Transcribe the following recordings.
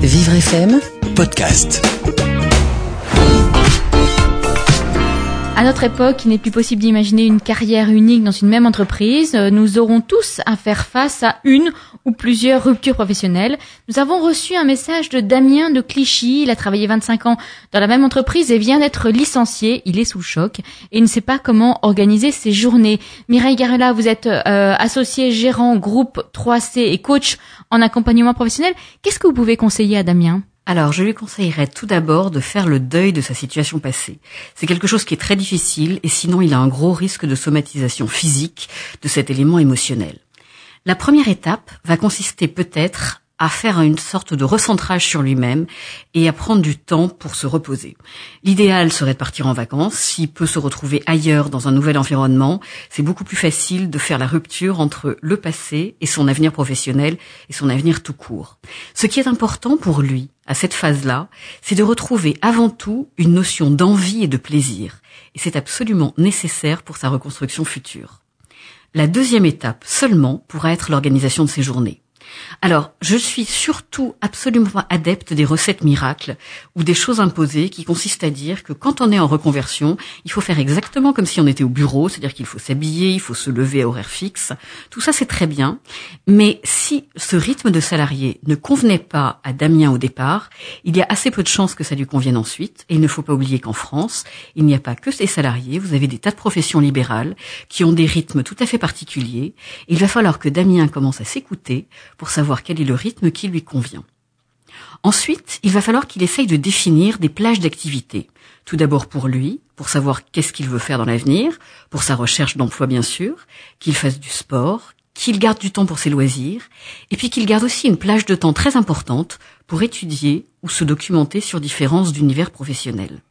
Vivre FM, podcast. À notre époque, il n'est plus possible d'imaginer une carrière unique dans une même entreprise. Euh, Nous aurons tous à faire face à une ou plusieurs ruptures professionnelles. Nous avons reçu un message de Damien de Clichy. Il a travaillé 25 ans dans la même entreprise et vient d'être licencié. Il est sous choc et ne sait pas comment organiser ses journées. Mireille Garella, vous êtes euh, associé gérant groupe 3C et coach en accompagnement professionnel. Qu'est-ce que vous pouvez conseiller à Damien? Alors, je lui conseillerais tout d'abord de faire le deuil de sa situation passée. C'est quelque chose qui est très difficile et sinon il a un gros risque de somatisation physique de cet élément émotionnel. La première étape va consister peut-être à faire une sorte de recentrage sur lui-même et à prendre du temps pour se reposer. L'idéal serait de partir en vacances. S'il peut se retrouver ailleurs dans un nouvel environnement, c'est beaucoup plus facile de faire la rupture entre le passé et son avenir professionnel et son avenir tout court. Ce qui est important pour lui, à cette phase-là, c'est de retrouver avant tout une notion d'envie et de plaisir. Et c'est absolument nécessaire pour sa reconstruction future. La deuxième étape seulement pourra être l'organisation de ses journées. Alors, je suis surtout absolument adepte des recettes miracles ou des choses imposées qui consistent à dire que quand on est en reconversion, il faut faire exactement comme si on était au bureau, c'est-à-dire qu'il faut s'habiller, il faut se lever à horaire fixe. Tout ça, c'est très bien. Mais si ce rythme de salarié ne convenait pas à Damien au départ, il y a assez peu de chances que ça lui convienne ensuite. Et il ne faut pas oublier qu'en France, il n'y a pas que ces salariés, vous avez des tas de professions libérales qui ont des rythmes tout à fait particuliers. Il va falloir que Damien commence à s'écouter pour savoir quel est le rythme qui lui convient. Ensuite, il va falloir qu'il essaye de définir des plages d'activité. Tout d'abord pour lui, pour savoir qu'est-ce qu'il veut faire dans l'avenir, pour sa recherche d'emploi bien sûr, qu'il fasse du sport, qu'il garde du temps pour ses loisirs, et puis qu'il garde aussi une plage de temps très importante pour étudier ou se documenter sur différences d'univers professionnels.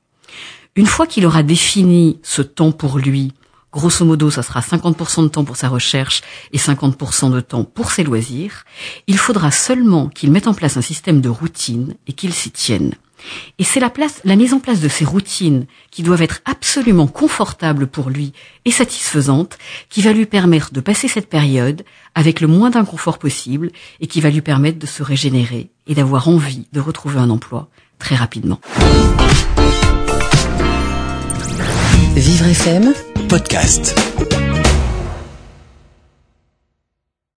Une fois qu'il aura défini ce temps pour lui, grosso modo, ça sera 50% de temps pour sa recherche et 50% de temps pour ses loisirs, il faudra seulement qu'il mette en place un système de routine et qu'il s'y tienne. Et c'est la la mise en place de ces routines qui doivent être absolument confortables pour lui et satisfaisantes, qui va lui permettre de passer cette période avec le moins d'inconfort possible et qui va lui permettre de se régénérer et d'avoir envie de retrouver un emploi très rapidement. Vivre FM, Podcast.